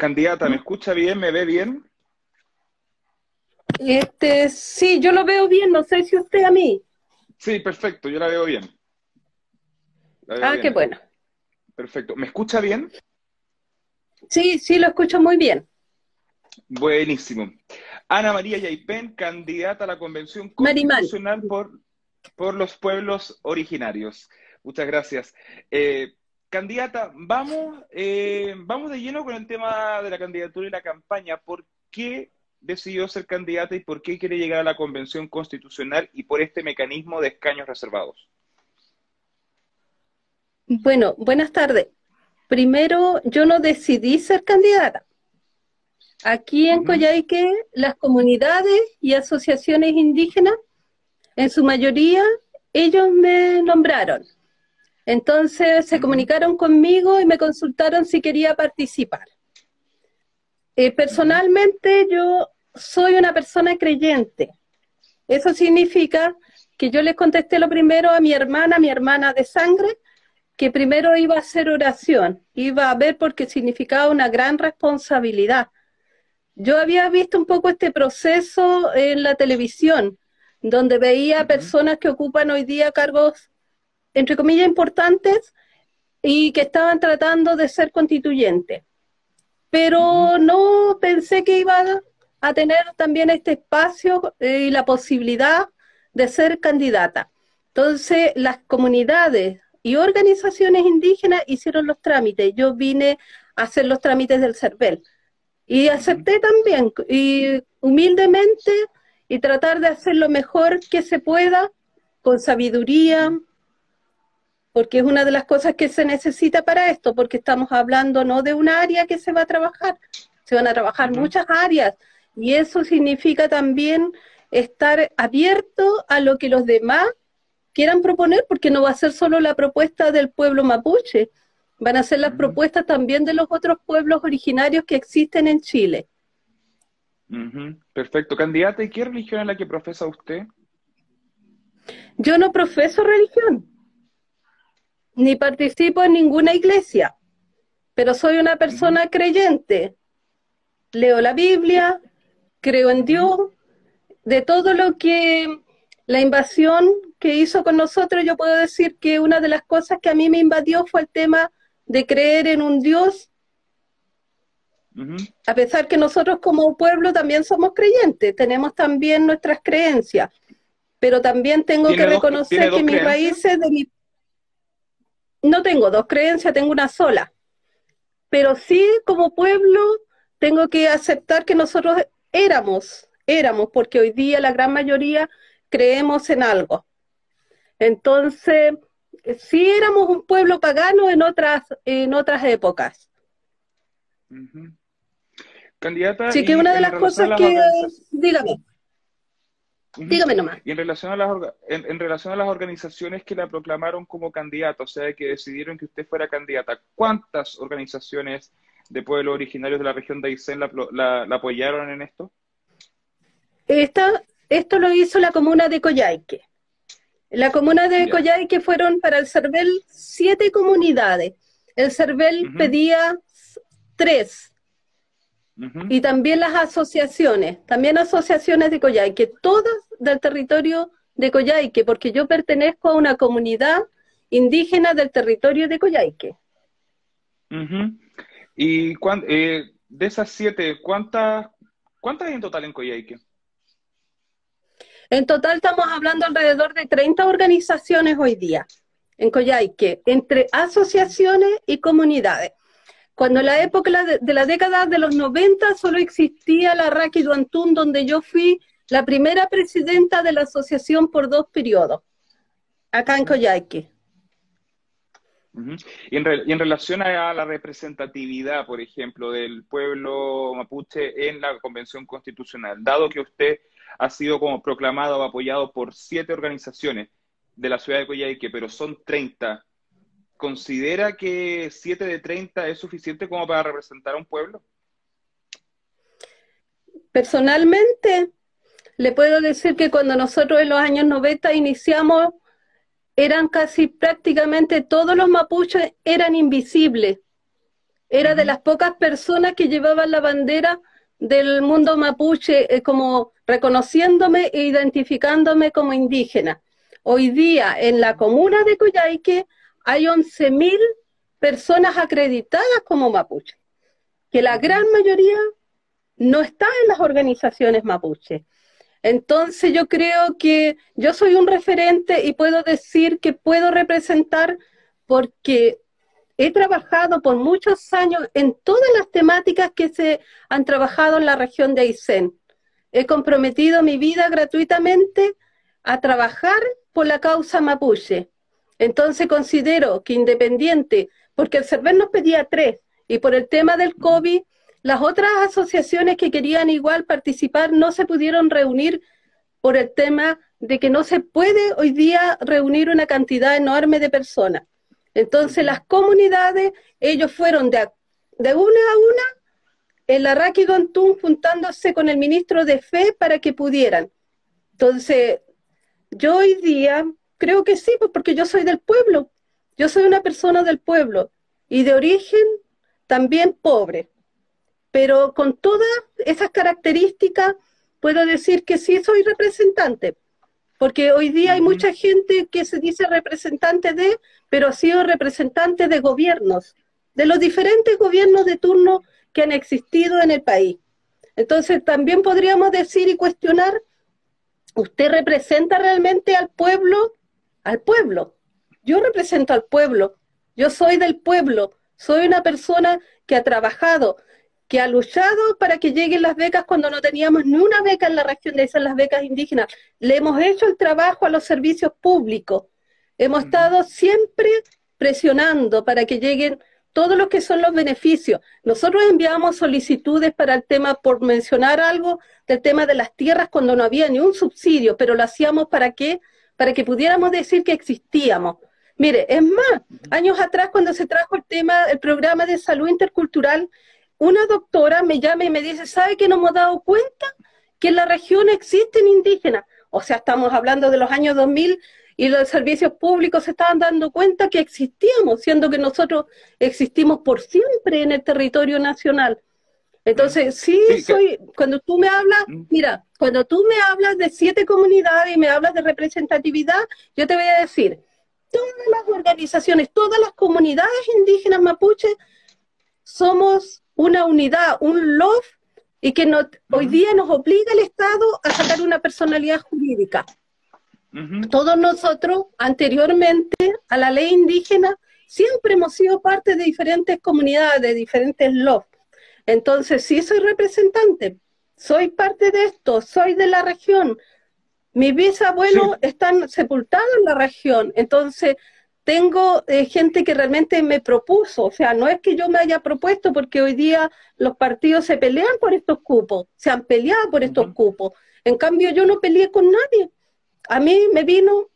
Candidata, ¿me escucha bien? ¿Me ve bien? Este, sí, yo lo veo bien, no sé si usted a mí. Sí, perfecto, yo la veo bien. ah, qué bueno. Perfecto. ¿Me escucha bien? Sí, sí, lo escucho muy bien. Buenísimo. Ana María Yaipen, candidata a la Convención Constitucional por, por los Pueblos Originarios. Muchas gracias. Eh, candidata, vamos, eh, vamos de lleno con el tema de la candidatura y la campaña. ¿Por qué decidió ser candidata y por qué quiere llegar a la Convención Constitucional y por este mecanismo de escaños reservados? Bueno, buenas tardes. Primero, yo no decidí ser candidata. Aquí en Coyhaique, las comunidades y asociaciones indígenas, en su mayoría, ellos me nombraron. Entonces se comunicaron conmigo y me consultaron si quería participar. Eh, personalmente yo soy una persona creyente. Eso significa que yo les contesté lo primero a mi hermana, mi hermana de sangre, que primero iba a hacer oración, iba a ver porque significaba una gran responsabilidad. Yo había visto un poco este proceso en la televisión, donde veía personas que ocupan hoy día cargos, entre comillas, importantes y que estaban tratando de ser constituyentes. Pero no pensé que iba a tener también este espacio eh, y la posibilidad de ser candidata. Entonces, las comunidades y organizaciones indígenas hicieron los trámites. Yo vine a hacer los trámites del CERVEL. Y acepté también, y humildemente, y tratar de hacer lo mejor que se pueda, con sabiduría, porque es una de las cosas que se necesita para esto, porque estamos hablando no de un área que se va a trabajar, se van a trabajar muchas áreas, y eso significa también estar abierto a lo que los demás quieran proponer, porque no va a ser solo la propuesta del pueblo mapuche, van a ser las propuestas también de los otros pueblos originarios que existen en Chile. Perfecto. Candidata, ¿y qué religión es la que profesa usted? Yo no profeso religión, ni participo en ninguna iglesia, pero soy una persona creyente. Leo la Biblia, creo en Dios, de todo lo que la invasión que hizo con nosotros, yo puedo decir que una de las cosas que a mí me invadió fue el tema de creer en un Dios, a pesar que nosotros como pueblo también somos creyentes, tenemos también nuestras creencias, pero también tengo que reconocer que mis raíces de mi... No tengo dos creencias, tengo una sola, pero sí como pueblo tengo que aceptar que nosotros éramos, éramos, porque hoy día la gran mayoría creemos en algo. Entonces, sí éramos un pueblo pagano en otras, en otras épocas. Candidata. Sí, que una de las cosas que. Dígame. Dígame nomás. Y en relación, a las, en, relación a las organizaciones que la proclamaron como candidata, o sea, que decidieron que usted fuera candidata, ¿cuántas organizaciones de pueblos originarios de la región de Aysén la, apoyaron en esto? Esta, esto lo hizo la comuna de Coyhaique. La comuna de Coyhaique fueron para el CERVEL siete comunidades. El CERVEL pedía tres. Y también las asociaciones, también asociaciones de Coyhaique, todas del territorio de Coyhaique, porque yo pertenezco a una comunidad indígena del territorio de Coyhaique. Y eh, de esas siete, ¿cuántas, ¿cuántas hay en total en Coyhaique? En total estamos hablando alrededor de 30 organizaciones hoy día en Coyhaique, entre asociaciones y comunidades. Cuando en la época de la década de los 90 solo existía la Raki Duantún, donde yo fui la primera presidenta de la asociación por dos periodos, acá en Coyhaique. y, en relación a la representatividad, por ejemplo, del pueblo mapuche en la Convención Constitucional, dado que usted ha sido como proclamado o apoyado por siete organizaciones de la ciudad de Coyhaique, pero son 30. ¿Considera que siete de 30 es suficiente como para representar a un pueblo? Personalmente, le puedo decir que cuando nosotros en los años 90 iniciamos, eran casi prácticamente todos los mapuches eran invisibles. era de las pocas personas que llevaban la bandera del mundo mapuche, eh, como reconociéndome e identificándome como indígena. Hoy día en la comuna de Coyhaique hay 11.000 personas acreditadas como mapuche, que la gran mayoría no está en las organizaciones mapuche. Entonces yo creo que yo soy un referente y puedo decir que puedo representar porque he trabajado por muchos años en todas las temáticas que se han trabajado en la región de Aysén. He comprometido mi vida gratuitamente a trabajar por la causa mapuche. Entonces considero que independiente, porque el CERVER nos pedía tres, y por el tema del COVID las otras asociaciones que querían igual participar no se pudieron reunir por el tema de que no se puede hoy día reunir una cantidad enorme de personas. Entonces las comunidades, ellos fueron de, de una a una en la Raki Gontún juntándose con el ministro de Fe para que pudieran. Entonces, yo hoy día creo que sí, pues porque yo soy del pueblo, yo soy una persona del pueblo y de origen también pobre pero con todas esas características puedo decir que sí soy representante, porque hoy día hay mucha gente que se dice representante de, pero ha sido representante de gobiernos, de los diferentes gobiernos de turno que han existido en el país. Entonces también podríamos decir y cuestionar, ¿usted representa realmente al pueblo? Al pueblo. Yo represento al pueblo, yo soy del pueblo, soy una persona que ha trabajado, que ha luchado para que lleguen las becas cuando no teníamos ni una beca en la región de esas las becas indígenas. Le hemos hecho el trabajo a los servicios públicos. Hemos estado siempre presionando para que lleguen todos los que son los beneficios. Nosotros enviamos solicitudes para el tema, por mencionar algo, del tema de las tierras cuando no había ni un subsidio, pero lo hacíamos para qué? Para que pudiéramos decir que existíamos. Mire, es más, años atrás cuando se trajo el tema, el programa de salud intercultural, una doctora me llama y me dice, ¿sabe que no hemos dado cuenta que en la región existen indígenas? O sea, estamos hablando de los años 2000 y los servicios públicos se estaban dando cuenta que existíamos, siendo que nosotros existimos por siempre en el territorio nacional. Entonces, sí, soy, cuando tú me hablas, mm. mira, cuando tú me hablas de siete comunidades y me hablas de representatividad, yo te voy a decir, todas las organizaciones, todas las comunidades indígenas mapuches somos una unidad, un love, y que hoy día nos obliga el Estado a sacar una personalidad jurídica. Todos nosotros, anteriormente a la ley indígena, siempre hemos sido parte de diferentes comunidades, de diferentes love. Entonces, sí soy representante, soy parte de esto, soy de la región. Mis bisabuelos están sepultados en la región, entonces tengo eh, gente que realmente me propuso, o sea, no es que yo me haya propuesto porque hoy día los partidos se pelean por estos cupos, se han peleado por estos cupos. En cambio, yo no peleé con nadie. A mí me vino,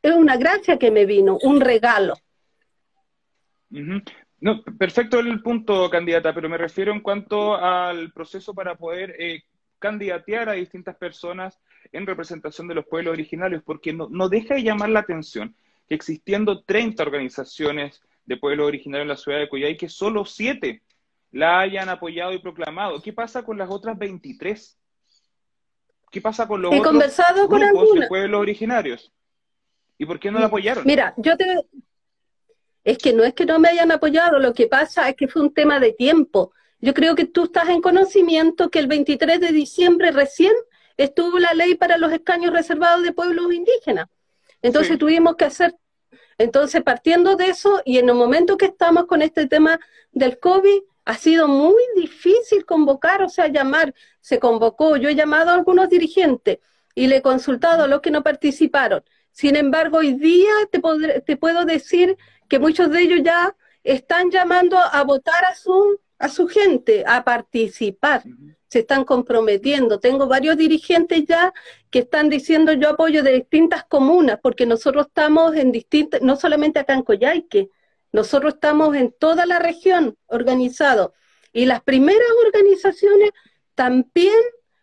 es una gracia que me vino, un regalo. No, perfecto el punto, candidata, pero me refiero en cuanto al proceso para poder eh, candidatear a distintas personas en representación de los pueblos originarios, porque no, no deja de llamar la atención que existiendo 30 organizaciones de pueblos originarios en la ciudad de que solo 7 la hayan apoyado y proclamado. ¿Qué pasa con las otras 23? ¿Qué pasa con los He otros conversado con grupos de pueblos originarios? ¿Y por qué no la apoyaron? Mira, yo te... Es que no es que no me hayan apoyado, lo que pasa es que fue un tema de tiempo. Yo creo que tú estás en conocimiento que el 23 de diciembre recién estuvo la ley para los escaños reservados de pueblos indígenas. Entonces tuvimos que hacer, entonces partiendo de eso y en el momento que estamos con este tema del COVID, ha sido muy difícil convocar, o sea, llamar, se convocó, yo he llamado a algunos dirigentes y le he consultado a los que no participaron. Sin embargo, hoy día te, te puedo decir que muchos de ellos ya están llamando a votar a su, a su gente, a participar se están comprometiendo. Tengo varios dirigentes ya que están diciendo yo apoyo de distintas comunas, porque nosotros estamos en distintas, no solamente acá en Coyhaique, nosotros estamos en toda la región organizados. Y las primeras organizaciones también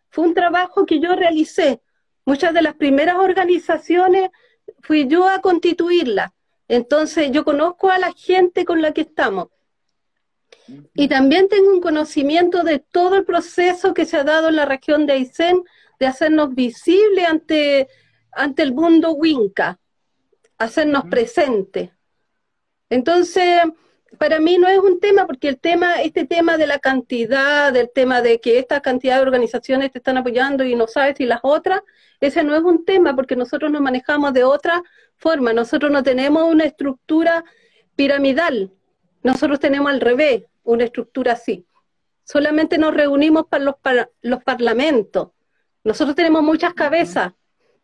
fue un trabajo que yo realicé. Muchas de las primeras organizaciones fui yo a constituirlas. Entonces yo conozco a la gente con la que estamos. Y también tengo un conocimiento de todo el proceso que se ha dado en la región de Aysén de hacernos visible ante, ante el mundo Winca, hacernos presente. Entonces, para mí no es un tema, porque el tema, este tema de la cantidad, del tema de que esta cantidad de organizaciones te están apoyando y no sabes si las otras, ese no es un tema, porque nosotros nos manejamos de otra forma. Nosotros no tenemos una estructura piramidal, nosotros tenemos al revés, una estructura así. Solamente nos reunimos para los, para los parlamentos. Nosotros tenemos muchas cabezas,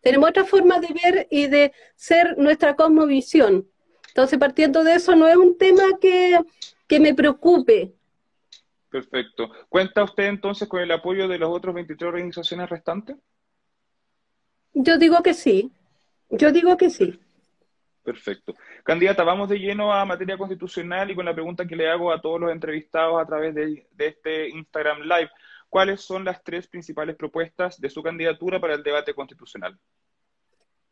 tenemos otra forma de ver y de ser nuestra cosmovisión. Entonces, partiendo de eso, no es un tema que, que me preocupe. Perfecto. ¿Cuenta usted entonces con el apoyo de las otras 23 organizaciones restantes? Yo digo que sí. Yo digo que sí. Perfecto. Candidata, vamos de lleno a materia constitucional y con la pregunta que le hago a todos los entrevistados a través de, este Instagram Live. ¿Cuáles son las tres principales propuestas de su candidatura para el debate constitucional?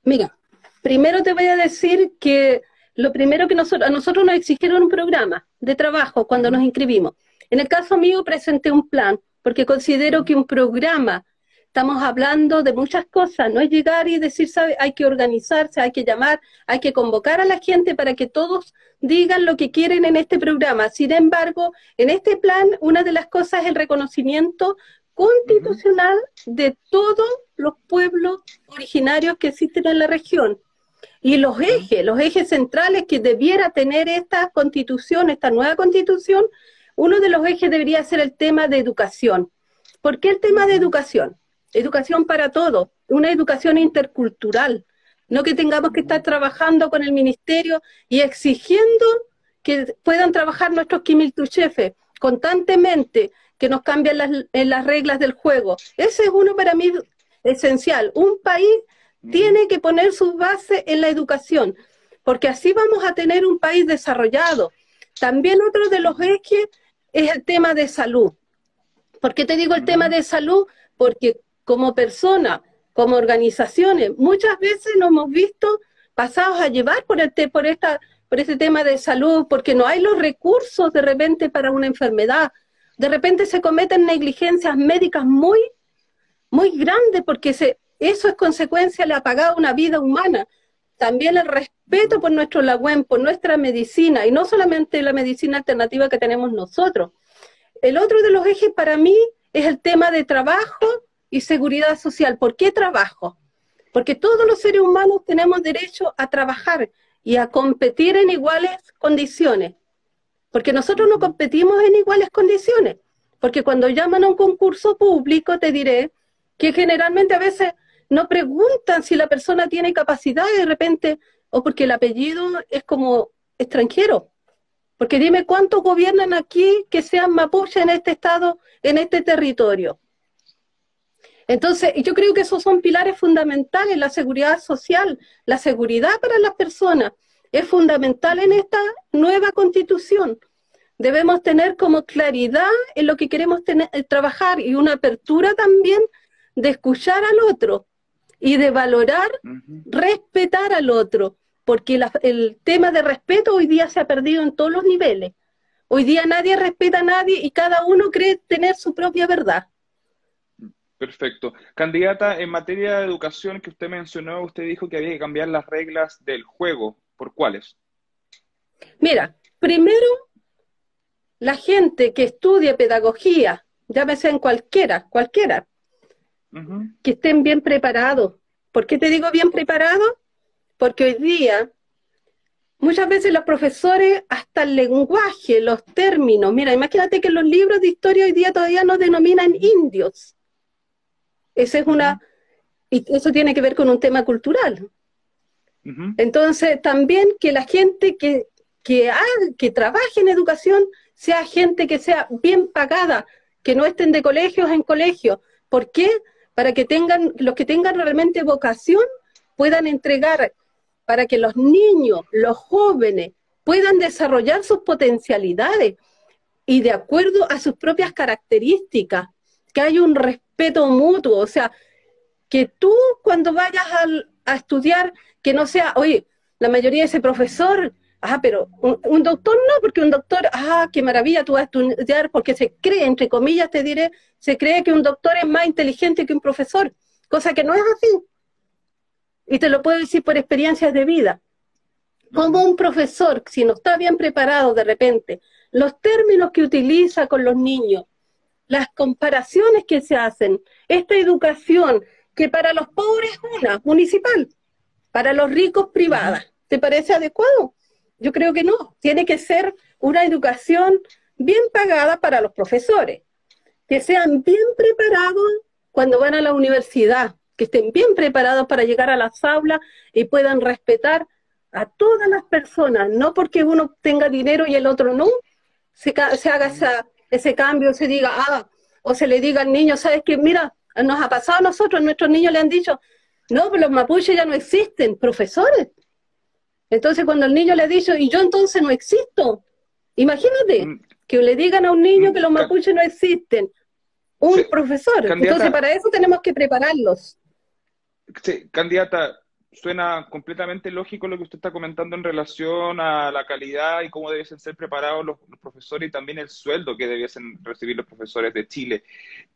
Mira, primero te voy a decir que lo primero que nosotros, a nosotros nos exigieron un programa de trabajo cuando nos inscribimos. En el caso mío presenté un plan, porque considero que un programa estamos hablando de muchas cosas, no es llegar y decir, ¿sabe? Hay que organizarse, hay que llamar, hay que convocar a la gente para que todos digan lo que quieren en este programa. Sin embargo, en este plan, una de las cosas es el reconocimiento constitucional de todos los pueblos originarios que existen en la región. Y los ejes, los ejes centrales que debiera tener esta constitución, esta nueva constitución, uno de los ejes debería ser el tema de educación. ¿Por qué el tema de educación? educación para todos, una educación intercultural, no que tengamos que estar trabajando con el ministerio y exigiendo que puedan trabajar nuestros kimiltuchefes constantemente, que nos cambien las, en las reglas del juego. Ese es uno para mí esencial. Un país tiene que poner su base en la educación, porque así vamos a tener un país desarrollado. También otro de los ejes es el tema de salud. ¿Por qué te digo el tema de salud? Porque como personas, como organizaciones, muchas veces nos hemos visto pasados a llevar por, este, por, esta, por este tema de salud, porque no hay los recursos de repente para una enfermedad. De repente se cometen negligencias médicas muy, muy grandes, porque se, eso es consecuencia de apagado una vida humana. También el respeto por nuestro lagüen, por nuestra medicina, y no solamente la medicina alternativa que tenemos nosotros. El otro de los ejes para mí es el tema de trabajo y seguridad social. ¿Por qué trabajo? Porque todos los seres humanos tenemos derecho a trabajar y a competir en iguales condiciones. Porque nosotros no competimos en iguales condiciones. Porque cuando llaman a un concurso público, te diré que generalmente a veces no preguntan si la persona tiene capacidad de repente, o porque el apellido es como extranjero. Porque dime cuántos gobiernan aquí que sean mapuche en este estado, en este territorio. Entonces, yo creo que esos son pilares fundamentales, la seguridad social, la seguridad para las personas, es fundamental en esta nueva constitución. Debemos tener como claridad en lo que queremos tener, eh, trabajar y una apertura también de escuchar al otro y de valorar, respetar al otro, porque el tema de respeto hoy día se ha perdido en todos los niveles. Hoy día nadie respeta a nadie y cada uno cree tener su propia verdad. Perfecto. Candidata, en materia de educación que usted mencionó, usted dijo que había que cambiar las reglas del juego. ¿Por cuáles? Mira, primero, la gente que estudie pedagogía, llámese en cualquiera, cualquiera, que estén bien preparados. ¿Por qué te digo bien preparados? Porque hoy día muchas veces los profesores, hasta el lenguaje, los términos, mira, imagínate que los libros de historia hoy día todavía nos denominan indios. Esa es una, y eso tiene que ver con un tema cultural. Entonces, también que la gente que, que, que trabaje en educación sea gente que sea bien pagada, que no estén de colegios en colegios. ¿Por qué? Para que tengan, los que tengan realmente vocación puedan entregar, para que los niños, los jóvenes, puedan desarrollar sus potencialidades y de acuerdo a sus propias características, que haya un respeto mutuo, o sea, que tú cuando vayas a, estudiar, que no sea, oye, la mayoría de ese profesor Ah, pero un, doctor no, porque un doctor, ah, qué maravilla, tú vas a estudiar, porque se cree, entre comillas te diré, se cree que un doctor es más inteligente que un profesor, cosa que no es así. Y te lo puedo decir por experiencias de vida. Como un profesor, si no está bien preparado de repente, los términos que utiliza con los niños, las comparaciones que se hacen, esta educación que para los pobres es una, municipal, para los ricos privada, ¿te parece adecuado? Yo creo que no, tiene que ser una educación bien pagada para los profesores, que sean bien preparados cuando van a la universidad, que estén bien preparados para llegar a las aulas y puedan respetar a todas las personas, no porque uno tenga dinero y el otro no, se, haga ese cambio, se diga, ah, o se le diga al niño, ¿sabes qué? Mira, nos ha pasado a nosotros, nuestros niños le han dicho, no, los mapuches ya no existen, profesores, entonces cuando el niño le ha dicho, y yo entonces no existo, imagínate mm. que le digan a un niño mm. que los mapuches no existen, un profesor. entonces para eso tenemos que prepararlos. Sí, candidata, suena completamente lógico lo que usted está comentando en relación a la calidad y cómo debiesen ser preparados los, profesores y también el sueldo que debiesen recibir los profesores de Chile.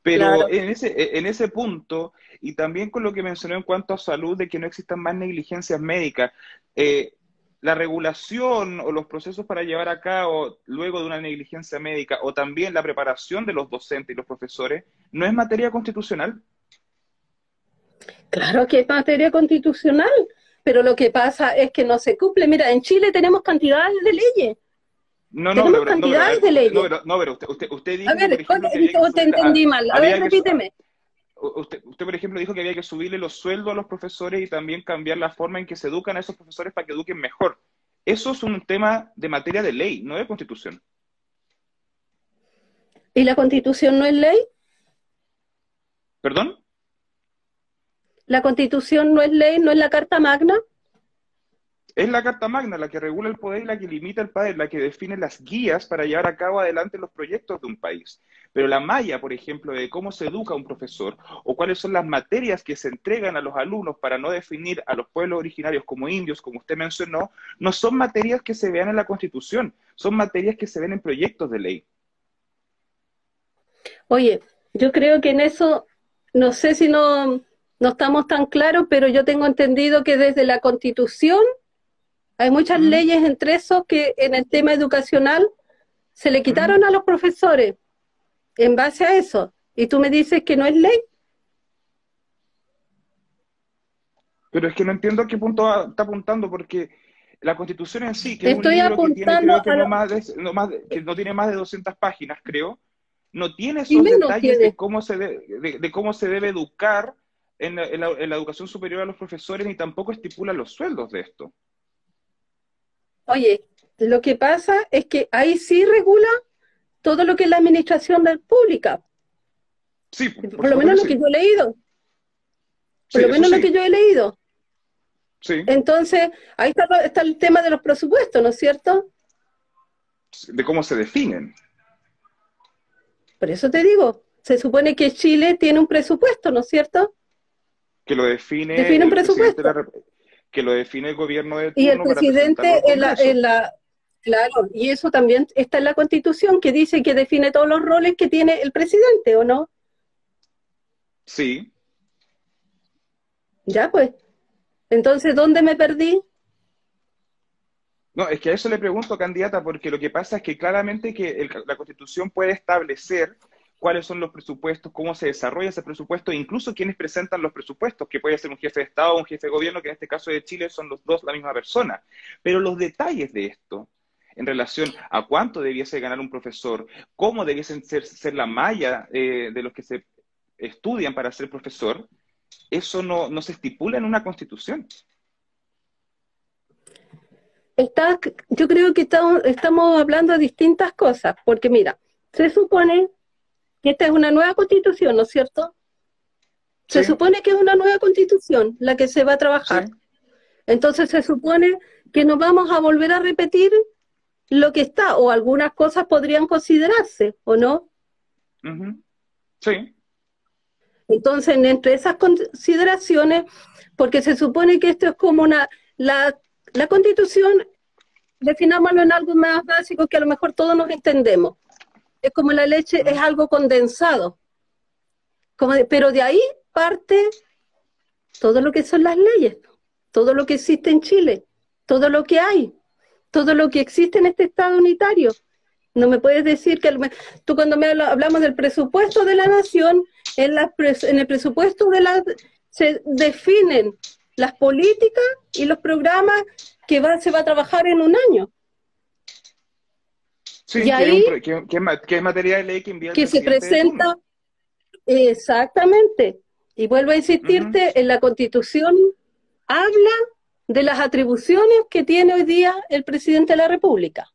Pero en, ese, en ese punto, y también con lo que mencionó en cuanto a salud, de que no existan más negligencias médicas, eh, la regulación o los procesos para llevar a cabo luego de una negligencia médica o también la preparación de los docentes y los profesores no es materia constitucional? Claro que es materia constitucional, pero lo que pasa es que no se cumple. Mira, en Chile tenemos cantidades de leyes. No, no, tenemos cantidades de leyes. No, pero, usted, usted, dijo. A ver, por te entendí mal. A ver, repíteme. Usted, usted, por ejemplo, dijo que había que subirle los sueldos a los profesores y también cambiar la forma en que se educan a esos profesores para que eduquen mejor. Eso es un tema de materia de ley, no de constitución. ¿Y la constitución no es ley? ¿Perdón? ¿La constitución no es ley, no es la Carta Magna? Es la Carta Magna la que regula el poder y la que limita el poder, la que define las guías para llevar a cabo adelante los proyectos de un país. Pero la malla, por ejemplo, de cómo se educa un profesor o cuáles son las materias que se entregan a los alumnos para no definir a los pueblos originarios como indios, como usted mencionó, no son materias que se vean en la Constitución, son materias que se ven en proyectos de ley. Oye, yo creo que en eso, no sé si no, no estamos tan claros, pero yo tengo entendido que desde la Constitución hay muchas leyes entre esos que en el tema educacional se le quitaron a los profesores en base a eso. Y tú me dices que no es ley. Pero es que no entiendo a qué punto está apuntando, porque la Constitución en sí, que Estoy es un libro que, tiene, que, no más que no tiene más de 200 páginas, creo, no tiene esos detalles de cómo, se de, cómo se debe educar en la, en la educación superior a los profesores, ni tampoco estipula los sueldos de esto. Oye, lo que pasa es que ahí sí regula todo lo que es la administración pública. Sí, por, lo menos lo que yo he leído. Por lo menos lo que yo he leído. Sí. Entonces, ahí está, está el tema de los presupuestos, ¿no es cierto? De cómo se definen. Por eso te digo, se supone que Chile tiene un presupuesto, ¿no es cierto? Que lo define. Define un presupuesto que lo define el gobierno de turno Y el presidente en la, Claro, y eso también está en la Constitución, que dice que define todos los roles que tiene el presidente, ¿o no? Sí. Ya, pues. Entonces, ¿dónde me perdí? No, es que a eso le pregunto, candidata, porque lo que pasa es que claramente que la Constitución puede establecer cuáles son los presupuestos, cómo se desarrolla ese presupuesto, incluso quiénes presentan los presupuestos, que puede ser un jefe de Estado o un jefe de gobierno, que en este caso de Chile son los dos la misma persona. Pero los detalles de esto, en relación a cuánto debiese ganar un profesor, cómo debiesen ser, ser la malla eh, de los que se estudian para ser profesor, eso no, no se estipula en una constitución. Está, yo creo que estamos hablando de distintas cosas, porque mira, se supone esta es una nueva constitución, ¿no es cierto? Se supone que es una nueva constitución la que se va a trabajar. Entonces se supone que nos vamos a volver a repetir lo que está, o algunas cosas podrían considerarse, ¿o no? Sí. Entonces, entre esas consideraciones, porque se supone que esto es como una, la, la constitución definámoslo en algo más básico que a lo mejor todos nos entendemos. Es como la leche, es algo condensado. Como pero de ahí parte todo lo que son las leyes, todo lo que existe en Chile, todo lo que hay, todo lo que existe en este Estado unitario. No me puedes decir que tú cuando me hablamos del presupuesto de la nación, en, en el presupuesto de la se definen las políticas y los programas que se va a trabajar en un año. Sí, y ahí, que, materia de ley que Que se presenta, exactamente. Y vuelvo a insistirte, en la Constitución habla de las atribuciones que tiene hoy día el presidente de la República.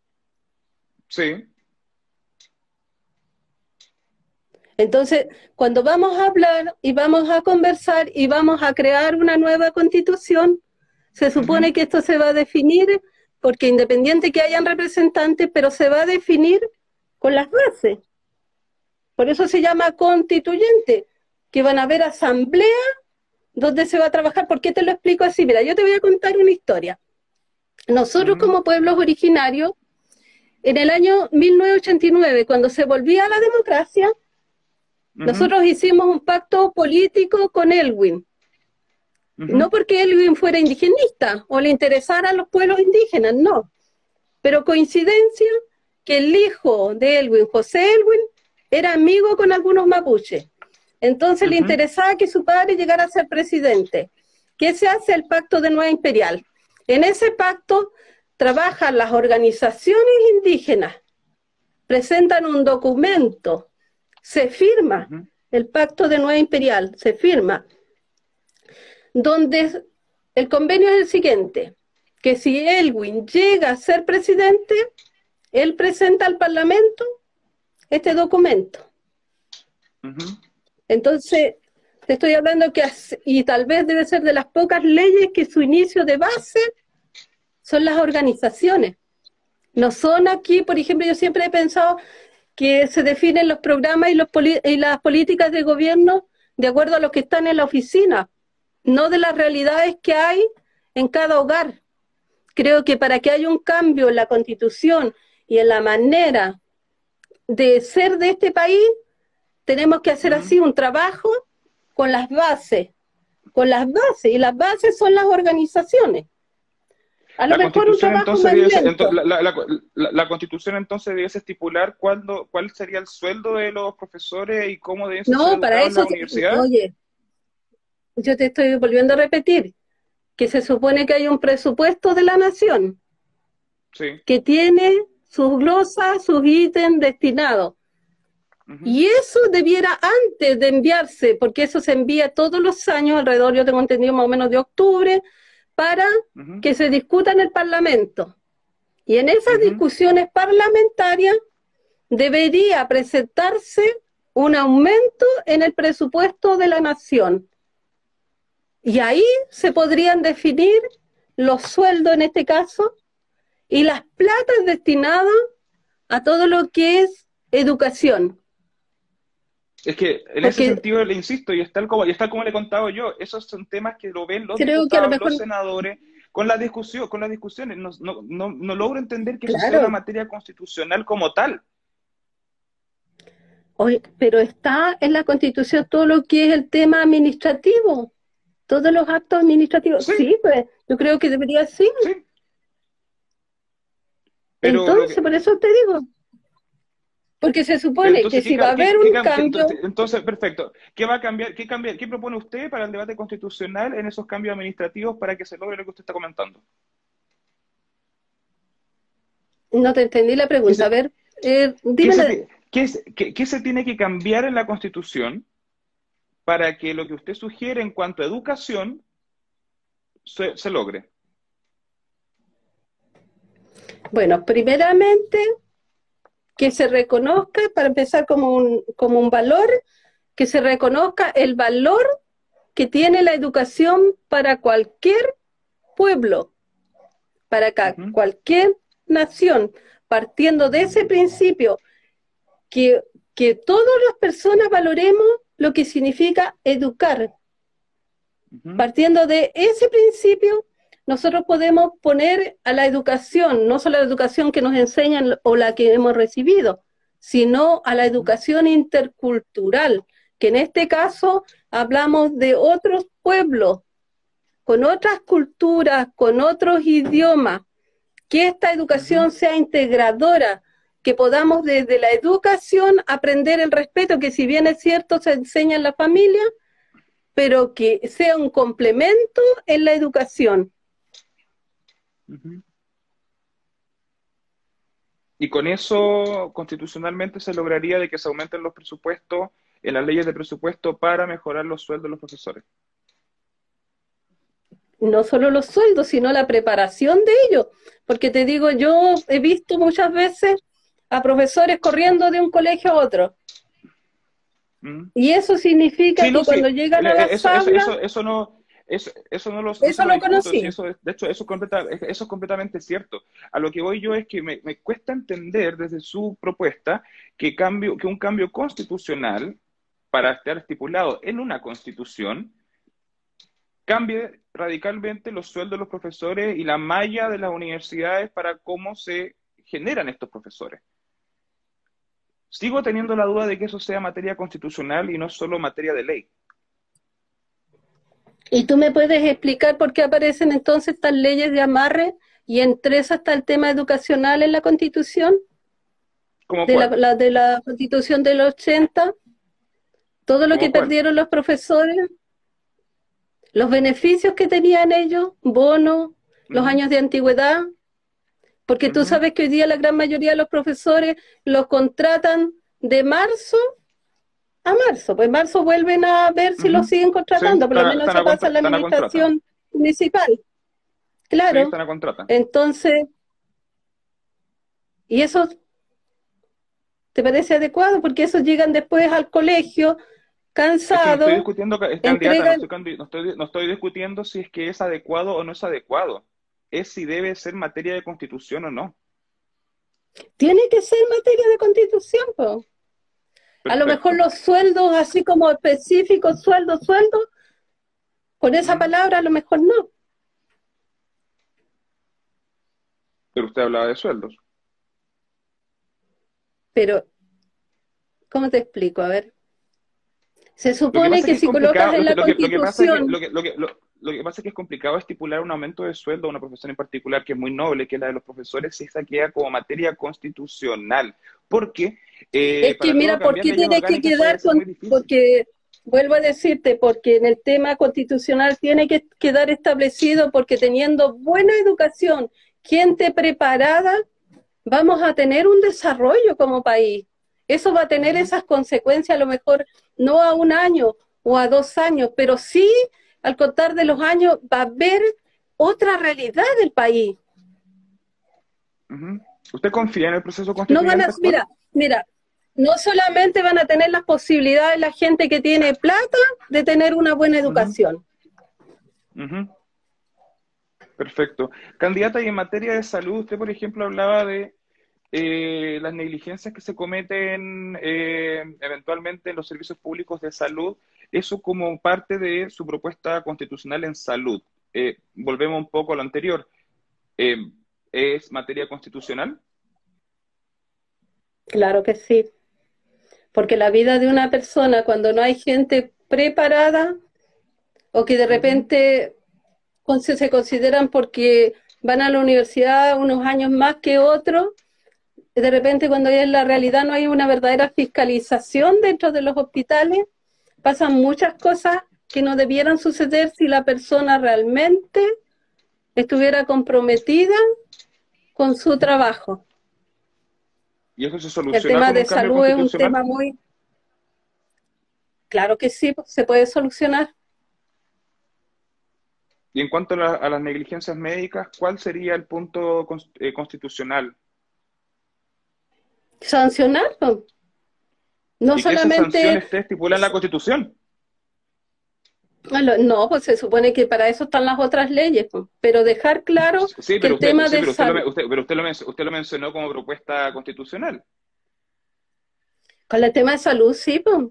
Sí. Entonces, cuando vamos a hablar y vamos a conversar y vamos a crear una nueva constitución, se supone que esto se va a definir, porque independiente que hayan representantes, pero se va a definir con las bases. Por eso se llama constituyente, que van a haber asamblea donde se va a trabajar. ¿Por qué te lo explico así? Mira, yo te voy a contar una historia. Nosotros como pueblos originarios, en el año 1989, cuando se volvía a la democracia, nosotros hicimos un pacto político con Elwin. No porque Elwin fuera indigenista o le interesara a los pueblos indígenas, no. Pero coincidencia que el hijo de Elwin, José Elwin, era amigo con algunos mapuches. Entonces le interesaba que su padre llegara a ser presidente. ¿Qué se hace? El pacto de Nueva Imperial. En ese pacto trabajan las organizaciones indígenas, presentan un documento, se firma el pacto de Nueva Imperial, se firma donde el convenio es el siguiente, que si Elwin llega a ser presidente, él presenta al Parlamento este documento. Entonces, te estoy hablando que, y tal vez debe ser de las pocas leyes que su inicio de base son las organizaciones. No son aquí, por ejemplo, yo siempre he pensado que se definen los programas y, los y las políticas de gobierno de acuerdo a lo que están en la oficina, no de las realidades que hay en cada hogar. Creo que para que haya un cambio en la constitución y en la manera de ser de este país, tenemos que hacer así un trabajo con las bases, con las bases, y las bases son las organizaciones. A lo la mejor un trabajo entonces la, constitución entonces debe estipular cuándo, cuál sería el sueldo de los profesores y cómo deben ser no, para eso, la universidad. Oye, yo te estoy volviendo a repetir que se supone que hay un presupuesto de la nación que tiene sus glosas, sus ítems destinados. Y eso debiera antes de enviarse, porque eso se envía todos los años, alrededor, yo tengo entendido más o menos de octubre, para que se discuta en el Parlamento. Y en esas discusiones parlamentarias debería presentarse un aumento en el presupuesto de la nación. Y ahí se podrían definir los sueldos en este caso y las platas destinadas a todo lo que es educación. Es que en ese sentido le insisto, y está como, y está como le he contado yo, esos son temas que lo ven los diputados, los senadores, con la discusión, con las discusiones. No, no, no, logro entender que sea una materia constitucional como tal. Oye, pero está en la constitución todo lo que es el tema administrativo, todos los actos administrativos. Sí, pues yo creo que debería ser. Sí. Entonces, por eso te digo. Porque se supone que si va a haber un cambio... Entonces, perfecto. ¿Qué va a cambiar? ¿Qué, cambia, ¿Qué propone usted para el debate constitucional en esos cambios administrativos para que se logre lo que usted está comentando? No te entendí la pregunta. a ver, eh, ¿Qué, se, tiene que cambiar en la Constitución para que lo que usted sugiere en cuanto a educación se, se logre? Bueno, primeramente que se reconozca, para empezar como un, como un valor, que se reconozca el valor que tiene la educación para cualquier pueblo, para cualquier nación, partiendo de ese principio, que, que todas las personas valoremos lo que significa educar. Partiendo de ese principio, nosotros podemos poner a la educación, no solo la educación que nos enseñan o la que hemos recibido, sino a la educación intercultural, que en este caso hablamos de otros pueblos, con otras culturas, con otros idiomas, que esta educación sea integradora, que podamos desde la educación aprender el respeto, que si bien es cierto se enseña en la familia, pero que sea un complemento en la educación. Y con eso, constitucionalmente, se lograría de que se aumenten los presupuestos en las leyes de presupuesto para mejorar los sueldos de los profesores. No solo los sueldos, sino la preparación de ellos. Porque te digo, yo he visto muchas veces a profesores corriendo de un colegio a otro. Mm. Y eso significa que cuando llegan a la eso, eso, no, eso, eso no lo, eso lo conocí. de hecho, eso es, eso es completamente cierto. A lo que voy yo es que me, cuesta entender desde su propuesta que, cambio, que un cambio constitucional, para estar estipulado en una constitución, cambie radicalmente los sueldos de los profesores y la malla de las universidades para cómo se generan estos profesores. Sigo teniendo la duda de que eso sea materia constitucional y no solo materia de ley. ¿Y tú me puedes explicar por qué aparecen entonces estas leyes de amarre y entre esas está el tema educacional en la Constitución? ¿Cómo de, la, de la Constitución del 80, todo lo que perdieron los profesores, los beneficios que tenían ellos, bonos, los años de antigüedad, porque tú sabes que hoy día la gran mayoría de los profesores los contratan de marzo a marzo. Pues en marzo vuelven a ver si lo siguen contratando, por lo menos se pasa en la administración municipal. Claro. Entonces, ¿y eso te parece adecuado? Porque esos llegan después al colegio cansados. no estoy discutiendo, no estoy discutiendo si es que es adecuado o no es adecuado. Es si debe ser materia de constitución o no. Tiene que ser materia de constitución, pues. A lo mejor los sueldos, así como específicos, sueldo, sueldo, con esa palabra a lo mejor no. Pero usted hablaba de sueldos. Pero, ¿cómo te explico? A ver. Se supone que, si colocas en la Constitución... Lo que pasa es que es complicado estipular un aumento de sueldo a una profesión en particular que es muy noble, que es la de los profesores, si esta queda como materia constitucional. Porque. Eh, es que mira, ¿por qué tiene que quedar con.? Porque, vuelvo a decirte, porque en el tema constitucional tiene que quedar establecido, porque teniendo buena educación, gente preparada, vamos a tener un desarrollo como país. Eso va a tener esas consecuencias, a lo mejor no a un año o a dos años, pero sí al contar de los años va a haber otra realidad del país. ¿Usted confía en el proceso constitucional? No mira, mira, no solamente van a tener las posibilidades la gente que tiene plata de tener una buena educación. Perfecto. Candidata, y en materia de salud, usted, por ejemplo, hablaba de eh, las negligencias que se cometen eh, eventualmente en los servicios públicos de salud eso como parte de su propuesta constitucional en salud. Eh, volvemos un poco a lo anterior. Eh, ¿Es materia constitucional? Claro que sí. Porque la vida de una persona, cuando no hay gente preparada o que de repente se consideran porque van a la universidad unos años más que otros, de repente cuando en la realidad no hay una verdadera fiscalización dentro de los hospitales, pasan muchas cosas que no debieran suceder si la persona realmente estuviera comprometida con su trabajo. ¿Y eso se soluciona? El tema de salud es un tema muy... Claro que sí, se puede solucionar. Y en cuanto a, las negligencias médicas, ¿cuál sería el punto eh, constitucional? Sancionar. No ¿Y solamente. ¿Qué sanciones estipula en la Constitución? No, pues se supone que para eso están las otras leyes, pues. pero dejar claro que el tema de salud... pero usted, lo, mencionó como propuesta constitucional. Con el tema de salud, sí, pues.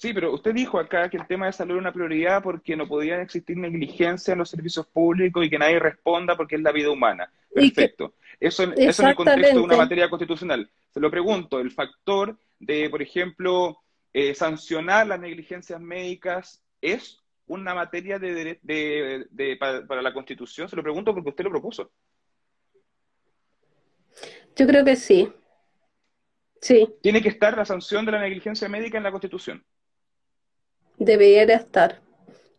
Sí, pero usted dijo acá que el tema de salud era una prioridad porque no podía existir negligencia en los servicios públicos y que nadie responda porque es la vida humana. Perfecto. eso, eso en el contexto de una materia constitucional. Se lo pregunto, el factor de, por ejemplo, eh, sancionar las negligencias médicas es una materia de, de, para, la Constitución. Se lo pregunto porque usted lo propuso. Yo creo que sí. Sí. Tiene que estar la sanción de la negligencia médica en la Constitución debería estar.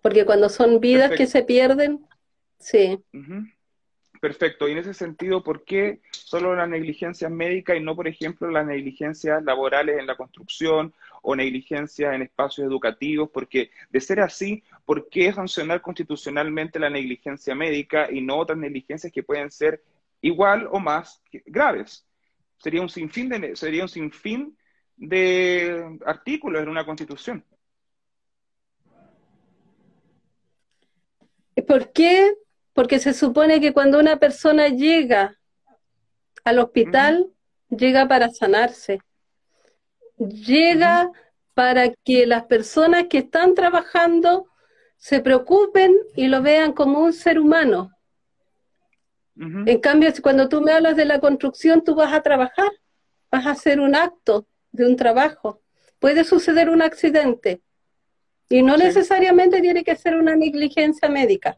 Porque cuando son vidas que se pierden, sí. Perfecto. Y en ese sentido, ¿por qué solo la negligencia médica y no, por ejemplo, las negligencias laborales en la construcción o negligencias en espacios educativos? Porque de ser así, ¿por qué sancionar constitucionalmente la negligencia médica y no otras negligencias que pueden ser igual o más graves? Sería un sinfín de, sería un sinfín de artículos en una constitución. ¿Por qué? Porque se supone que cuando una persona llega al hospital, llega para sanarse. Llega para que las personas que están trabajando se preocupen y lo vean como un ser humano. En cambio, cuando tú me hablas de la construcción, tú vas a trabajar, vas a hacer un acto de un trabajo. Puede suceder un accidente, y no necesariamente tiene que ser una negligencia médica.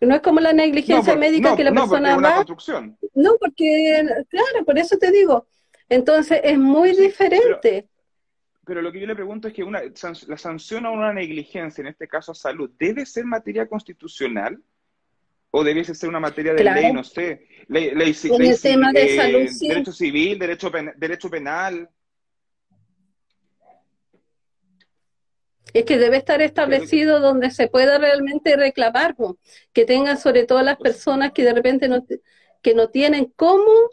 No es como la negligencia médica que la persona va. No, porque, claro, por eso te digo. Entonces es muy diferente. Pero, lo que yo le pregunto es que una, la sanción a una negligencia, en este caso salud, ¿debe ser materia constitucional? ¿O debe ser una materia de ley, no sé? Ley, ley, en el tema de eh, salud, Derecho civil, derecho, derecho penal. Es que debe estar establecido donde se pueda realmente reclamar, que tengan sobre todo las personas que de repente no, que no tienen cómo,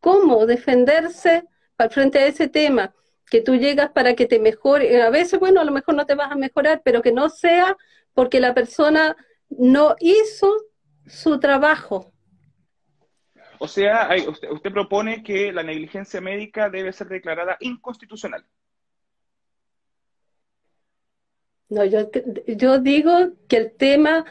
cómo defenderse al frente a ese tema, que tú llegas para que te mejore, a veces, bueno, a lo mejor no te vas a mejorar, pero que no sea porque la persona no hizo su trabajo. O sea, usted propone que la negligencia médica debe ser declarada inconstitucional. No, yo, yo digo que el tema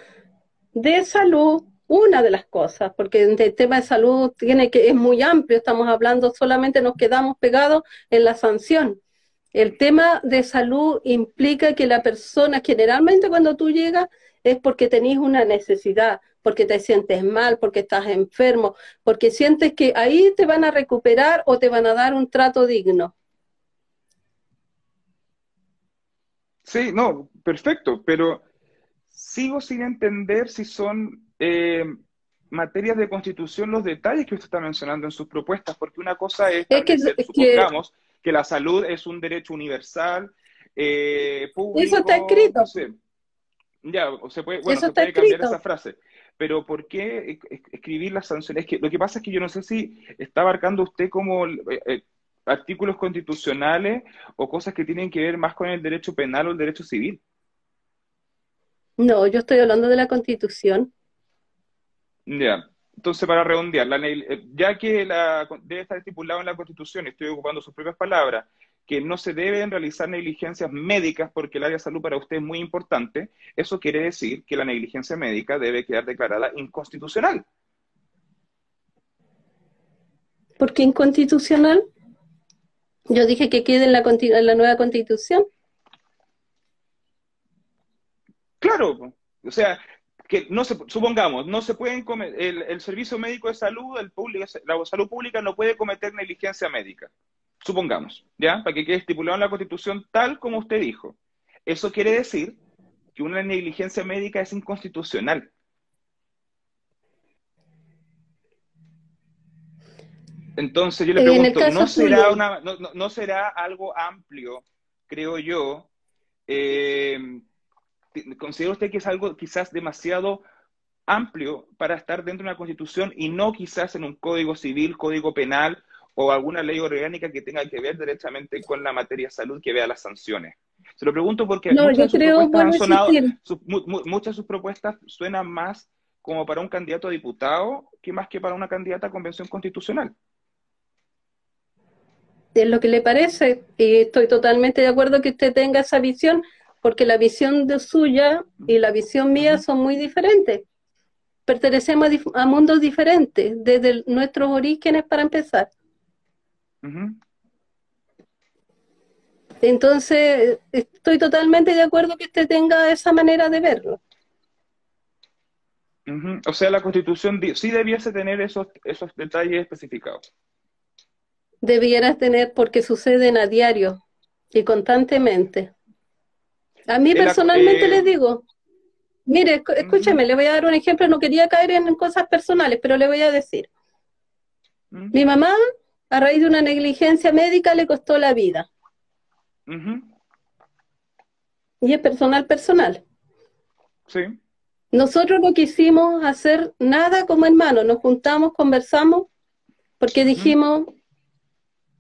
de salud, una de las cosas, porque el tema de salud tiene que, es muy amplio, estamos hablando, solamente nos quedamos pegados en la sanción. El tema de salud implica que la persona, generalmente cuando tú llegas, es porque tenés una necesidad, porque te sientes mal, porque estás enfermo, porque sientes que ahí te van a recuperar o te van a dar un trato digno. Sí, no, perfecto, pero sigo sin entender si son eh, materias de constitución los detalles que usted está mencionando en sus propuestas, porque una cosa es, que, supongamos, que... la salud es un derecho universal, eh, público. Eso está escrito. ya, se puede, bueno, se puede cambiar esa frase. Pero ¿por qué escribir las sanciones? Es que lo que pasa es que yo no sé si está abarcando usted como eh, artículos constitucionales o cosas que tienen que ver más con el derecho penal o el derecho civil. No, yo estoy hablando de la constitución. Ya, entonces para redondear, eh, ya que la, debe estar estipulado en la constitución, estoy ocupando sus propias palabras, que no se deben realizar negligencias médicas porque el área de salud para usted es muy importante, eso quiere decir que la negligencia médica debe quedar declarada inconstitucional. ¿Por qué inconstitucional? Yo dije que quede en la, nueva constitución. Claro, o sea, que no se, supongamos, no se pueden el, el, servicio médico de salud, el público, la salud pública no puede cometer negligencia médica. Supongamos, ¿ya? Para que quede estipulado en la Constitución tal como usted dijo. Eso quiere decir que una negligencia médica es inconstitucional. Entonces yo le pregunto, ¿no será, una, no, será algo amplio, creo yo? Eh, ¿Considera usted que es algo quizás demasiado amplio para estar dentro de una constitución y no quizás en un código civil, código penal o alguna ley orgánica que tenga que ver directamente con la materia de salud que vea las sanciones? Se lo pregunto porque muchas, muchas de sus propuestas suenan más como para un candidato a diputado que más que para una candidata a convención constitucional. Es lo que le parece y estoy totalmente de acuerdo que usted tenga esa visión porque la visión de suya y la visión mía son muy diferentes. Pertenecemos a, mundos diferentes desde nuestros orígenes para empezar. Entonces, estoy totalmente de acuerdo que usted tenga esa manera de verlo. O sea, la constitución sí debiese tener esos, esos detalles especificados. Debieras tener porque suceden a diario y constantemente. A mí personalmente les digo, mire, escúcheme, le voy a dar un ejemplo, no quería caer en cosas personales, pero le voy a decir. Mi mamá, a raíz de una negligencia médica, le costó la vida. Y es personal, personal. Sí. Nosotros no quisimos hacer nada como hermanos, nos juntamos, conversamos, porque dijimos,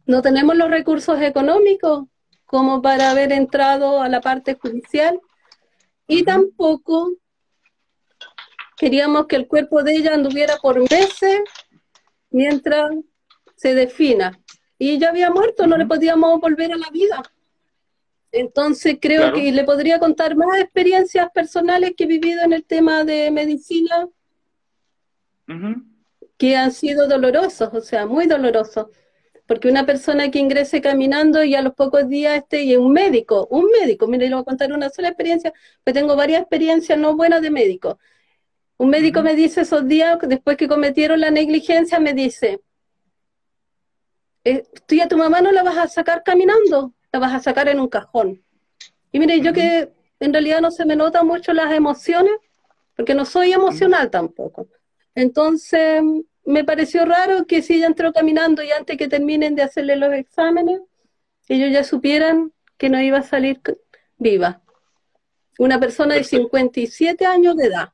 no tenemos los recursos económicos como para haber entrado a la parte judicial y tampoco queríamos que el cuerpo de ella anduviera por meses mientras se defina. Y ya había muerto, no le podíamos volver a la vida. Entonces creo que le podría contar más experiencias personales que he vivido en el tema de medicina que han sido dolorosos, o sea, muy dolorosos. Porque una persona que ingrese caminando y a los pocos días esté, y un médico, un médico, mire, le voy a contar una sola experiencia, pues tengo varias experiencias no buenas de médico. Un médico me dice esos días, después que cometieron la negligencia, me dice, eh, tú y a tu mamá no la vas a sacar caminando, la vas a sacar en un cajón. Y mire, yo que en realidad no se me notan mucho las emociones, porque no soy emocional tampoco. Entonces, me pareció raro que si ella entró caminando y antes que terminen de hacerle los exámenes, ellos ya supieran que no iba a salir viva. Una persona de 57 años de edad.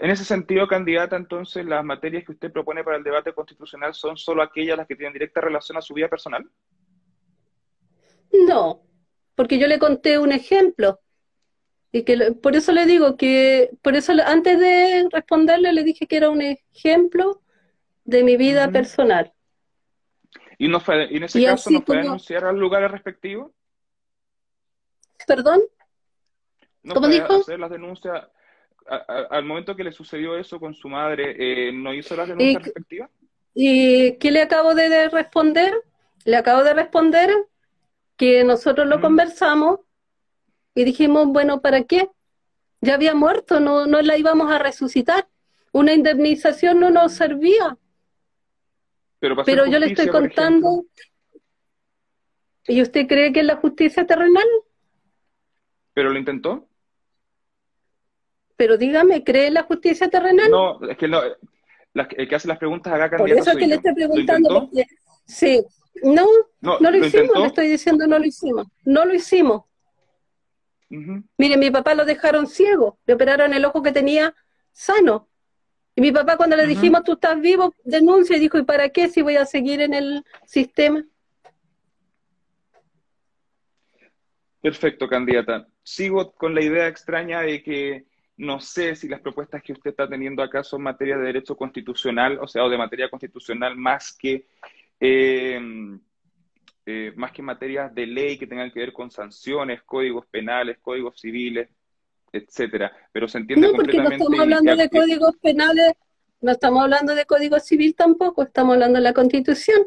en ese sentido, candidata, entonces, las materias que usted propone para el debate constitucional son solo aquellas las que tienen directa relación a su vida personal? No, porque yo le conté un ejemplo. Y que por eso le digo que, por eso antes de responderle le dije que era un ejemplo de mi vida personal. ¿Y, no fue, en ese caso no fue como... denunciar al lugar respectivo? ¿Perdón? ¿No ¿Cómo dijo? hacer las denuncias al momento que le sucedió eso con su madre, eh, ¿no hizo las denuncias respectivas? ¿Y qué le acabo de responder? Le acabo de responder que nosotros lo conversamos y dijimos, bueno, ¿para qué? Ya había muerto, no, no la íbamos a resucitar. Una indemnización no nos servía. Pero, yo le estoy contando. ¿Y usted cree que es la justicia terrenal? ¿Pero lo intentó? Pero dígame, ¿cree en la justicia terrenal? No, es que no, el que hace las preguntas acá Por eso es que le estoy preguntando. sí, no, no, lo, hicimos, le estoy diciendo no lo hicimos. No lo hicimos. Mire, mi papá lo dejaron ciego, le operaron el ojo que tenía sano. Y mi papá cuando le dijimos, tú estás vivo, denuncia y dijo, ¿y para qué si voy a seguir en el sistema? Perfecto, candidata. Sigo con la idea extraña de que no sé si las propuestas que usted está teniendo acá son materia de derecho constitucional, o sea, o de materia constitucional más que eh, eh, más que materias de ley que tengan que ver con sanciones, códigos penales, códigos civiles, etcétera. Pero se entiende no, porque no estamos hablando de códigos penales, no estamos hablando de código civil tampoco, estamos hablando de la Constitución.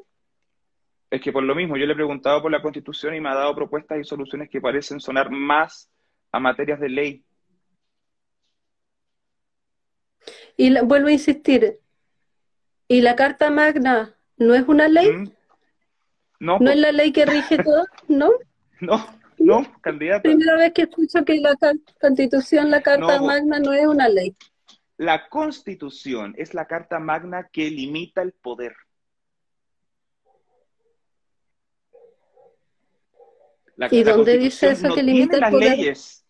Es que por lo mismo, yo le he preguntado por la Constitución y me ha dado propuestas y soluciones que parecen sonar más a materias de ley. Y vuelvo a insistir, ¿y la Carta Magna no es una ley? ¿Mm? No, es la ley que rige todo? ¿No? No, no, candidata. Primera vez que escucho que la Constitución, la Carta Magna, no es una ley. La Constitución es la Carta Magna que limita el poder. ¿Y dónde dice eso que limita el poder? leyes.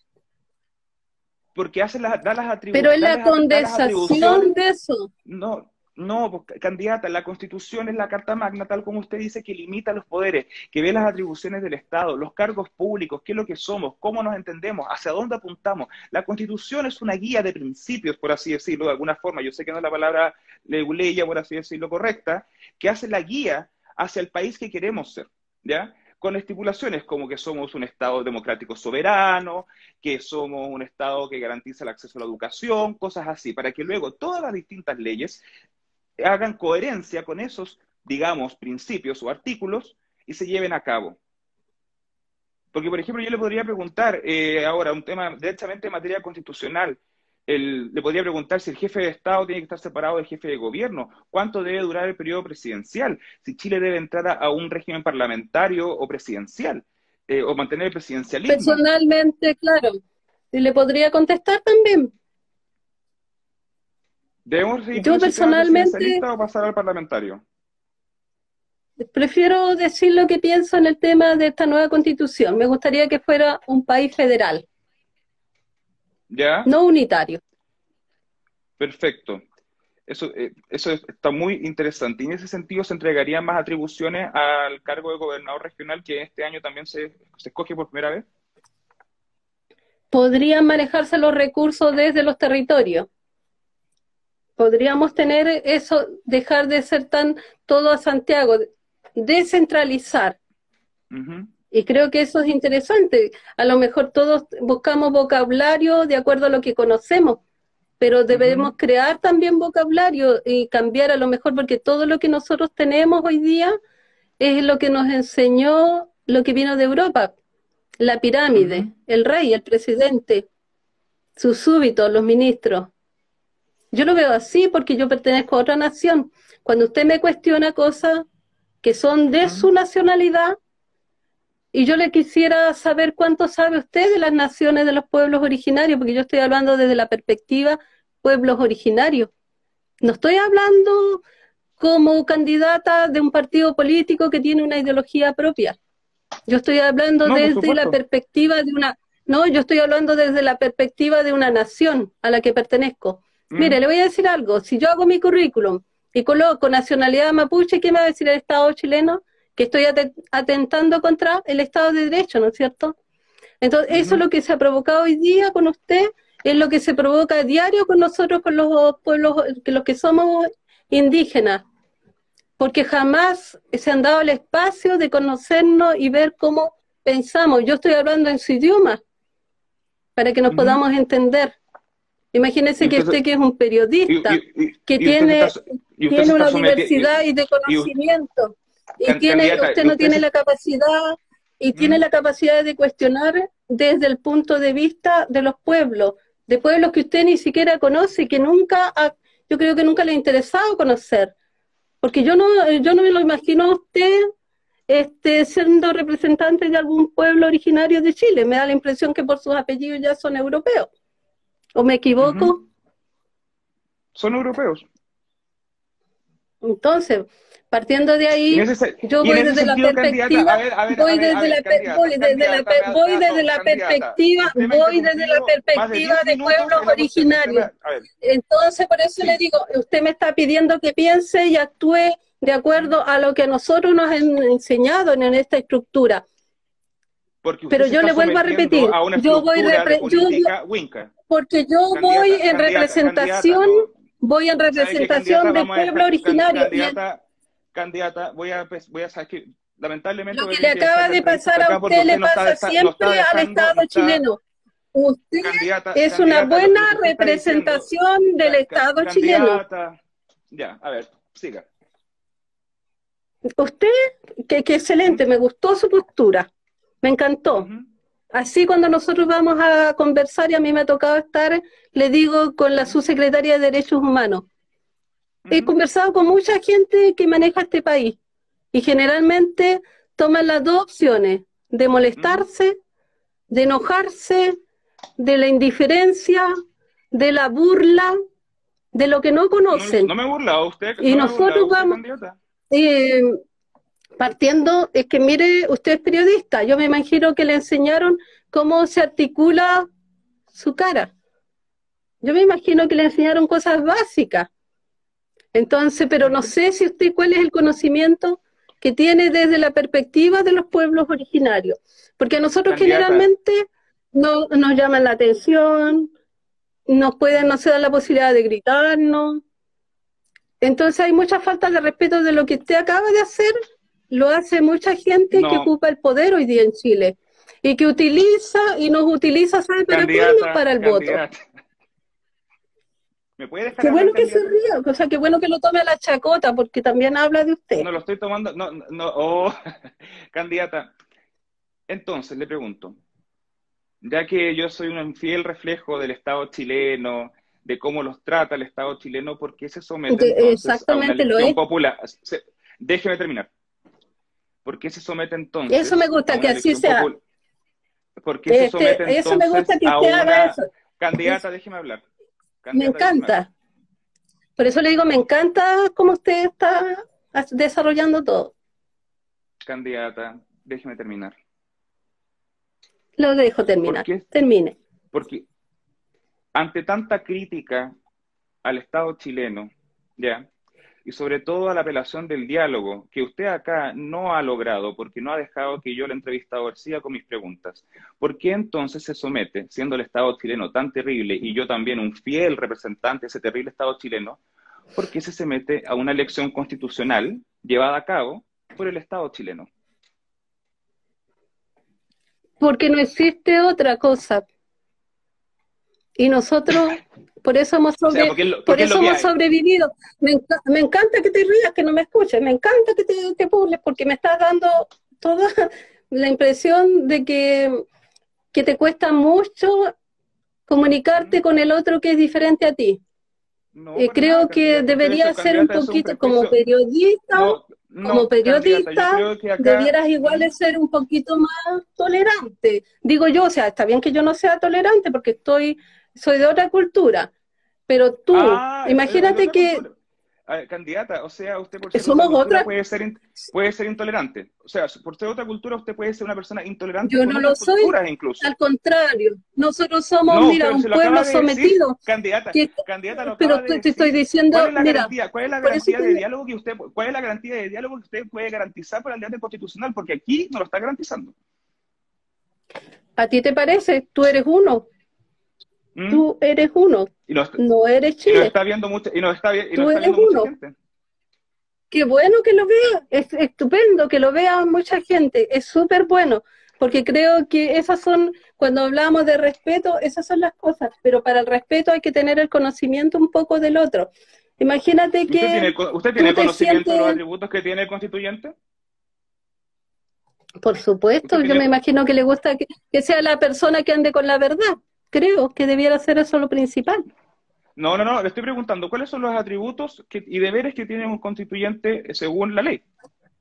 Porque hace las, da las atribuciones. Pero es la condensación de eso. No, no, pues, candidata, la Constitución es la Carta Magna, tal como usted dice, que limita los poderes, que ve las atribuciones del Estado, los cargos públicos, qué es lo que somos, cómo nos entendemos, hacia dónde apuntamos. La Constitución es una guía de principios, por así decirlo, de alguna forma. Yo sé que no es la palabra leguleya, por así decirlo, correcta, que hace la guía hacia el país que queremos ser, ¿ya? Con estipulaciones como que somos un Estado democrático soberano, que somos un Estado que garantiza el acceso a la educación, cosas así, para que luego todas las distintas leyes hagan coherencia con esos, digamos, principios o artículos y se lleven a cabo. Porque, por ejemplo, yo le podría preguntar eh, ahora un tema directamente en materia constitucional le podría preguntar si el jefe de Estado tiene que estar separado del jefe de gobierno, cuánto debe durar el periodo presidencial, si Chile debe entrar a, un régimen parlamentario o presidencial, eh, o mantener el presidencialismo. Personalmente, claro. ¿Y le podría contestar también? ¿Debemos seguir Yo personalmente o pasar al parlamentario? Prefiero decir lo que pienso en el tema de esta nueva constitución. Me gustaría que fuera un país federal. No unitario. Perfecto. Eso, eh, eso está muy interesante. Y en ese sentido, ¿se entregarían más atribuciones al cargo de gobernador regional que este año también se, se escoge por primera vez? Podrían manejarse los recursos desde los territorios. Podríamos tener eso, dejar de ser tan todo a Santiago, descentralizar. Y creo que eso es interesante. A lo mejor todos buscamos vocabulario de acuerdo a lo que conocemos, pero debemos crear también vocabulario y cambiar a lo mejor porque todo lo que nosotros tenemos hoy día es lo que nos enseñó lo que vino de Europa, la pirámide, el rey, el presidente, sus súbitos, los ministros. Yo lo veo así porque yo pertenezco a otra nación. Cuando usted me cuestiona cosas que son de su nacionalidad, y yo le quisiera saber cuánto sabe usted de las naciones de los pueblos originarios, porque yo estoy hablando desde la perspectiva pueblos originarios. No estoy hablando como candidata de un partido político que tiene una ideología propia. Yo estoy hablando desde la perspectiva de una... No, yo estoy hablando desde la perspectiva de una nación a la que pertenezco. Mm. Mire, le voy a decir algo. Si yo hago mi currículum y coloco nacionalidad mapuche, ¿qué me va a decir el Estado chileno? que estoy atentando contra el Estado de Derecho, ¿no es cierto? Entonces, eso es lo que se ha provocado hoy día con usted, es lo que se provoca a diario con nosotros, con los pueblos, que los que somos indígenas, porque jamás se han dado el espacio de conocernos y ver cómo pensamos. Yo estoy hablando en su idioma, para que nos podamos entender. Imagínese que usted que es un periodista, que tiene, tiene una diversidad y de conocimiento y tiene, usted no tiene la capacidad y tiene la capacidad de cuestionar desde el punto de vista de los pueblos, de pueblos que usted ni siquiera conoce, que nunca, yo creo que nunca le ha interesado conocer, porque yo no, yo no me lo imagino a usted este, siendo representante de algún pueblo originario de Chile. Me da la impresión que por sus apellidos ya son europeos. ¿O me equivoco? Son europeos. Entonces, Partiendo de ahí, yo voy desde la perspectiva, voy desde la voy desde la perspectiva, voy desde la perspectiva de pueblos originarios. Entonces, por eso le digo, usted me está pidiendo que piense y actúe de acuerdo a lo que a nosotros nos han enseñado en esta estructura. Pero yo le vuelvo a repetir, yo voy porque yo voy en representación, voy en representación del pueblo originario candidata, voy a, pues, voy a saber que lamentablemente... Lo que le acaba de pasar a usted le pasa siempre al Estado chileno. Usted es una buena representación del Estado chileno. Ya, a ver, siga. Usted, que, excelente, me gustó su postura, me encantó. Así cuando nosotros vamos a conversar y a mí me ha tocado estar, le digo con la subsecretaria de Derechos Humanos, He conversado con mucha gente que maneja este país y generalmente toman las dos opciones, de molestarse, de enojarse, de la indiferencia, de la burla, de lo que no conocen. No, me he burlado usted. Y nosotros vamos eh, partiendo, es que mire, usted es periodista, yo me imagino que le enseñaron cómo se articula su cara. Yo me imagino que le enseñaron cosas básicas. Entonces, pero no sé si usted cuál es el conocimiento que tiene desde la perspectiva de los pueblos originarios, porque a nosotros generalmente no nos llaman la atención, nos pueden, no se dan la posibilidad de gritarnos. Entonces hay mucha falta de respeto de lo que usted acaba de hacer lo hace mucha gente que ocupa el poder hoy día en Chile y que utiliza y nos utiliza, ¿sabe para Para el voto. ¿Me puede dejar Qué bueno que se ría, o sea, qué bueno que lo tome a la chacota, porque también habla de usted. No lo estoy tomando, no, no, oh, candidata. Entonces, le pregunto, ya que yo soy un fiel reflejo del Estado chileno, de cómo los trata el Estado chileno, ¿por qué se somete Exactamente a una lo popular? déjeme terminar. ¿Por qué se somete entonces? Eso me gusta que así sea. ¿Por qué se este, somete entonces eso me gusta que usted haga eso. Candidata, déjeme hablar. me encanta. Por eso le digo, me encanta cómo usted está desarrollando todo. Candidata, déjeme terminar. Lo dejo terminar. Termine. Porque ante tanta crítica al Estado chileno, ¿ya? Y sobre todo a la apelación del diálogo, que usted acá no ha logrado porque no ha dejado que yo, el entrevistador, siga con mis preguntas. ¿Por qué entonces se somete, siendo el Estado chileno tan terrible y yo también un fiel representante de ese terrible Estado chileno, por qué se somete a una elección constitucional llevada a cabo por el Estado chileno? Porque no existe otra cosa. Y nosotros por eso hemos, por eso hemos sobrevivido. Me, encanta que te rías, que no me escuches, me encanta que te, te porque me estás dando toda la impresión de que, que te cuesta mucho comunicarte con el otro que es diferente a ti. Eh, creo que debería ser un poquito como periodista, como periodista, debieras igual ser un poquito más tolerante. Digo yo, o sea, está bien que yo no sea tolerante porque estoy soy de otra cultura, pero tú, ah, imagínate que... candidata, o sea, usted por ser somos otra, puede ser puede ser intolerante. O sea, por ser otra cultura usted puede ser una persona intolerante. Yo no lo soy. Incluso. Al contrario, nosotros somos, mira, un pueblo sometido. candidata, candidata pero te, estoy diciendo, ¿cuál es la mira, garantía, cuál es la garantía de diálogo que usted, cuál es la garantía de diálogo que usted puede garantizar por el debate constitucional? Porque aquí no lo está garantizando. ¿A ti te parece? Tú eres uno. ¿Mm? Tú eres uno, no eres Chile. Y está viendo mucho, y nos está, y Tú eres uno. gente. Qué bueno que lo vea, es estupendo que lo vea mucha gente, es súper bueno, porque creo que esas son, cuando hablamos de respeto, esas son las cosas, pero para el respeto hay que tener el conocimiento un poco del otro. Imagínate que... ¿Usted tiene, conocimiento de los atributos que tiene el constituyente? Por supuesto, yo me imagino que le gusta que sea la persona que ande con la verdad creo que debiera ser eso lo principal. No, no, no, le estoy preguntando cuáles son los atributos y deberes que tiene un constituyente según la ley,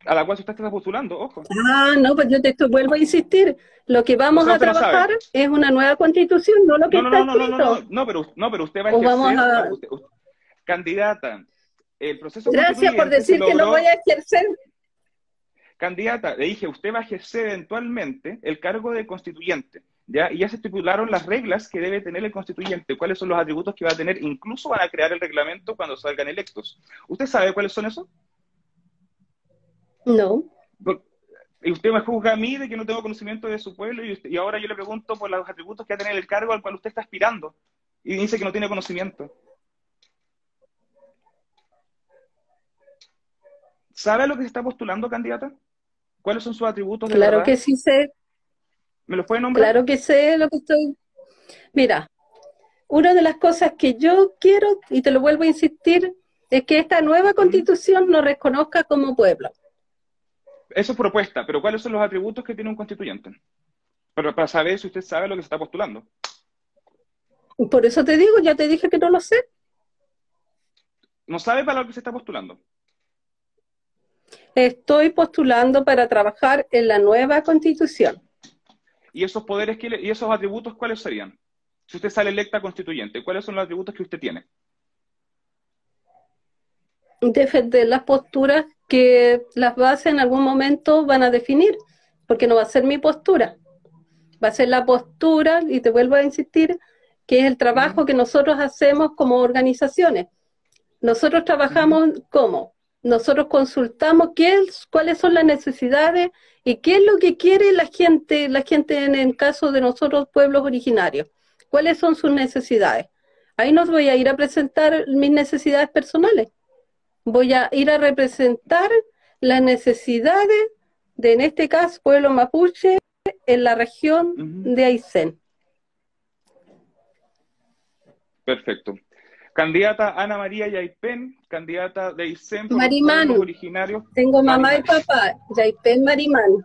a la cual usted está postulando, ojo. Ah, no, pues yo te vuelvo a insistir, lo que vamos a trabajar es una nueva constitución, no lo que no, está no, no, no, no, no, pero, no, pero usted va a ejercer, candidata, el proceso Gracias por decir que lo voy a ejercer. Candidata, le dije, usted va a ejercer eventualmente el cargo de constituyente ¿ya? Y ya se estipularon las reglas que debe tener el constituyente, cuáles son los atributos que va a tener, incluso van a crear el reglamento cuando salgan electos. ¿Usted sabe cuáles son esos? No. Y usted me juzga a mí de que no tengo conocimiento de su pueblo y, y ahora yo le pregunto por los atributos que va a tener el cargo al cual usted está aspirando y dice que no tiene conocimiento. ¿Sabe a lo que se está postulando, candidata? ¿Cuáles son sus atributos de Claro que sí sé. ¿Me lo puede nombrar? Claro que sé lo que estoy. Mira, una de las cosas que yo quiero, y te lo vuelvo a insistir, es que esta nueva constitución nos reconozca como pueblo. Eso es propuesta, pero ¿cuáles son los atributos que tiene un constituyente? Pero para saber si usted sabe lo que se está postulando. Por eso te digo, ya te dije que no lo sé. ¿No sabe para lo que se está postulando? Estoy postulando para trabajar en la nueva constitución. ¿Y esos poderes y esos atributos cuáles serían? Si usted sale electa constituyente, ¿cuáles son los atributos que usted tiene? Defender las posturas que las bases en algún momento van a definir, porque no va a ser mi postura, va a ser la postura, y te vuelvo a insistir, que es el trabajo que nosotros hacemos como organizaciones. Nosotros trabajamos como nosotros consultamos qué es, cuáles son las necesidades y qué es lo que quiere la gente, la gente en el caso de nosotros pueblos originarios, cuáles son sus necesidades. Ahí nos voy a ir a presentar mis necesidades personales. Voy a ir a representar las necesidades de, en este caso, pueblo mapuche en la región de Aysén. Perfecto. Candidata Ana María Yaipen, candidata de Aysén por Marimán. originarios. Tengo mamá y papá, Yaipen Marimán.